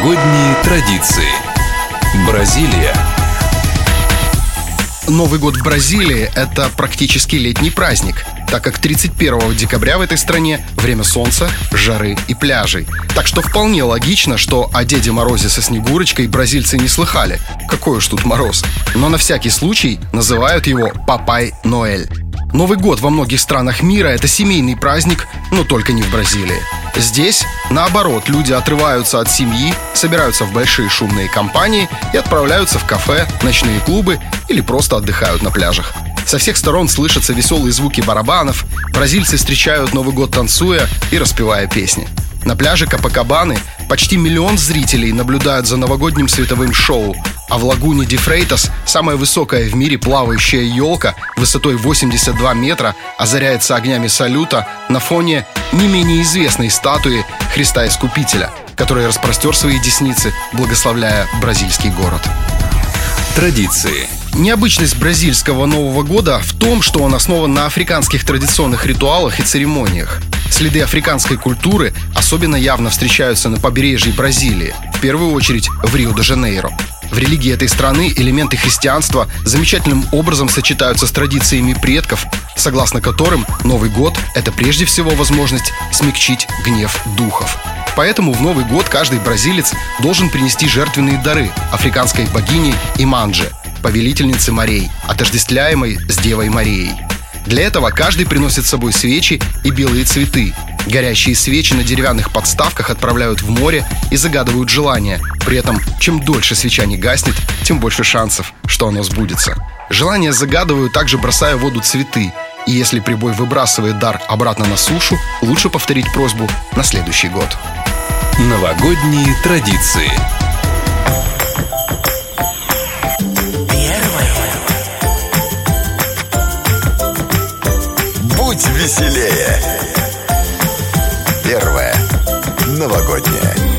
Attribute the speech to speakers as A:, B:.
A: Новогодние традиции. Бразилия.
B: Новый год в Бразилии – это практически летний праздник, так как 31 декабря в этой стране время солнца, жары и пляжей. Так что вполне логично, что о Деде Морозе со Снегурочкой бразильцы не слыхали. Какой уж тут мороз. Но на всякий случай называют его Папай Ноэль. Новый год во многих странах мира – это семейный праздник, но только не в Бразилии. Здесь, наоборот, люди отрываются от семьи, собираются в большие шумные компании и отправляются в кафе, ночные клубы или просто отдыхают на пляжах. Со всех сторон слышатся веселые звуки барабанов, бразильцы встречают Новый год танцуя и распевая песни. На пляже Капакабаны почти миллион зрителей наблюдают за новогодним световым шоу, а в лагуне Дифрейтас самая высокая в мире плавающая елка высотой 82 метра озаряется огнями салюта на фоне не менее известной статуи Христа Искупителя, который распростер свои десницы, благословляя бразильский город.
A: Традиции.
B: Необычность бразильского Нового года в том, что он основан на африканских традиционных ритуалах и церемониях. Следы африканской культуры особенно явно встречаются на побережье Бразилии, в первую очередь в Рио-де-Жанейро. В религии этой страны элементы христианства замечательным образом сочетаются с традициями предков, согласно которым Новый год – это прежде всего возможность смягчить гнев духов. Поэтому в Новый год каждый бразилец должен принести жертвенные дары африканской богине Иманджи, повелительнице морей, отождествляемой с Девой Марией. Для этого каждый приносит с собой свечи и белые цветы. Горящие свечи на деревянных подставках отправляют в море и загадывают желание. При этом, чем дольше свеча не гаснет, тем больше шансов, что оно сбудется. Желания загадывают также бросая в воду цветы. И если прибой выбрасывает дар обратно на сушу, лучше повторить просьбу на следующий год.
A: Новогодние традиции.
C: Будь веселее. Первое. Новогоднее.